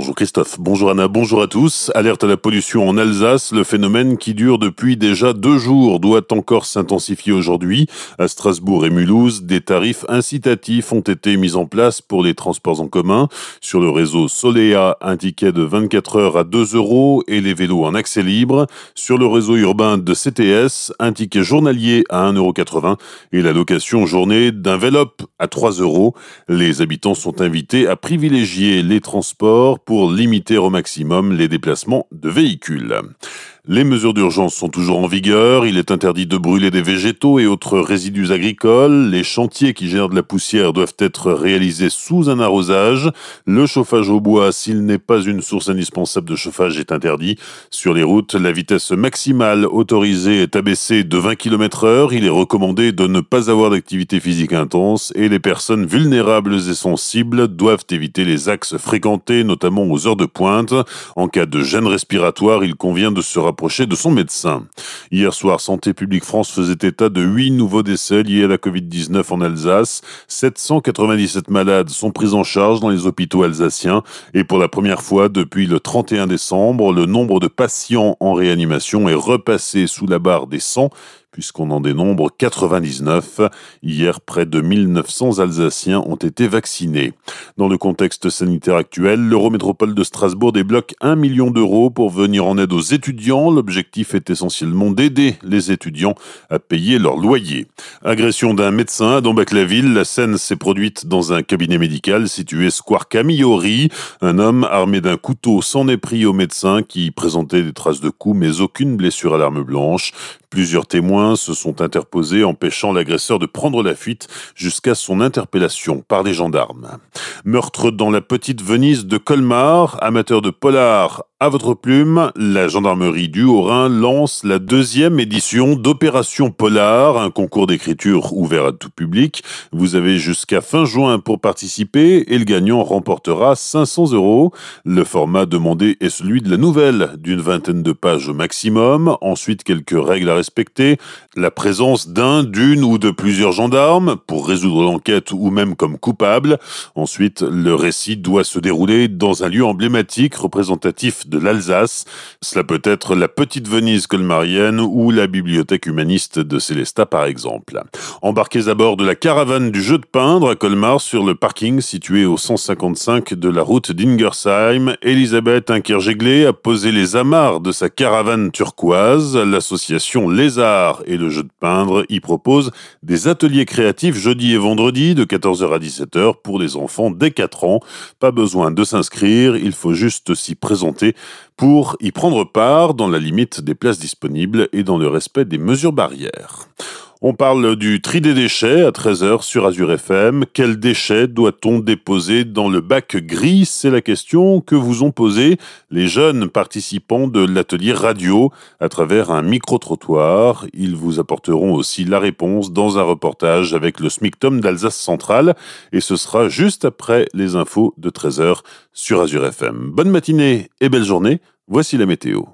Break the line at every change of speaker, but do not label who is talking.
Bonjour Christophe, bonjour Anna, bonjour à tous. Alerte à la pollution en Alsace, le phénomène qui dure depuis déjà deux jours doit encore s'intensifier aujourd'hui. À Strasbourg et Mulhouse, des tarifs incitatifs ont été mis en place pour les transports en commun. Sur le réseau Solea, un ticket de 24 heures à 2 euros et les vélos en accès libre. Sur le réseau urbain de CTS, un ticket journalier à 1,80 euro et la location journée d'un Vélop à 3 euros. Les habitants sont invités à privilégier les transports pour limiter au maximum les déplacements de véhicules. Les mesures d'urgence sont toujours en vigueur. Il est interdit de brûler des végétaux et autres résidus agricoles. Les chantiers qui gèrent de la poussière doivent être réalisés sous un arrosage. Le chauffage au bois, s'il n'est pas une source indispensable de chauffage, est interdit. Sur les routes, la vitesse maximale autorisée est abaissée de 20 km heure. Il est recommandé de ne pas avoir d'activité physique intense et les personnes vulnérables et sensibles doivent éviter les axes fréquentés, notamment aux heures de pointe. En cas de gêne respiratoire, il convient de se rapprocher de son médecin. Hier soir, Santé publique France faisait état de 8 nouveaux décès liés à la Covid-19 en Alsace. 797 malades sont pris en charge dans les hôpitaux alsaciens et pour la première fois depuis le 31 décembre, le nombre de patients en réanimation est repassé sous la barre des 100 puisqu'on en dénombre 99. Hier, près de 1900 Alsaciens ont été vaccinés. Dans le contexte sanitaire actuel, l'Eurométropole de Strasbourg débloque 1 million d'euros pour venir en aide aux étudiants. L'objectif est essentiellement d'aider les étudiants à payer leur loyer. Agression d'un médecin à Dombac-la-Ville. La scène s'est produite dans un cabinet médical situé square Camillori. Un homme armé d'un couteau s'en est pris au médecin qui présentait des traces de coups mais aucune blessure à l'arme blanche. Plusieurs témoins se sont interposés empêchant l'agresseur de prendre la fuite jusqu'à son interpellation par les gendarmes. Meurtre dans la petite Venise de Colmar, amateur de polar à votre plume, la gendarmerie du Haut-Rhin lance la deuxième édition d'Opération Polar, un concours d'écriture ouvert à tout public. Vous avez jusqu'à fin juin pour participer et le gagnant remportera 500 euros. Le format demandé est celui de la nouvelle, d'une vingtaine de pages au maximum. Ensuite, quelques règles à respecter. La présence d'un, d'une ou de plusieurs gendarmes pour résoudre l'enquête ou même comme coupable. Ensuite, le récit doit se dérouler dans un lieu emblématique représentatif de l'Alsace. Cela peut être la petite Venise colmarienne ou la bibliothèque humaniste de Célestat par exemple. Embarquez à bord de la caravane du jeu de peindre à Colmar sur le parking situé au 155 de la route d'Ingersheim. Elisabeth Inkerjeglé a posé les amarres de sa caravane turquoise. L'association Lézard et le jeu de peindre y propose des ateliers créatifs jeudi et vendredi de 14h à 17h pour les enfants dès 4 ans. Pas besoin de s'inscrire, il faut juste s'y présenter pour y prendre part dans la limite des places disponibles et dans le respect des mesures barrières. On parle du tri des déchets à 13h sur Azure FM. Quels déchets doit-on déposer dans le bac gris? C'est la question que vous ont posée les jeunes participants de l'atelier radio à travers un micro-trottoir. Ils vous apporteront aussi la réponse dans un reportage avec le SMICTOM d'Alsace Centrale et ce sera juste après les infos de 13h sur Azure FM. Bonne matinée et belle journée. Voici la météo.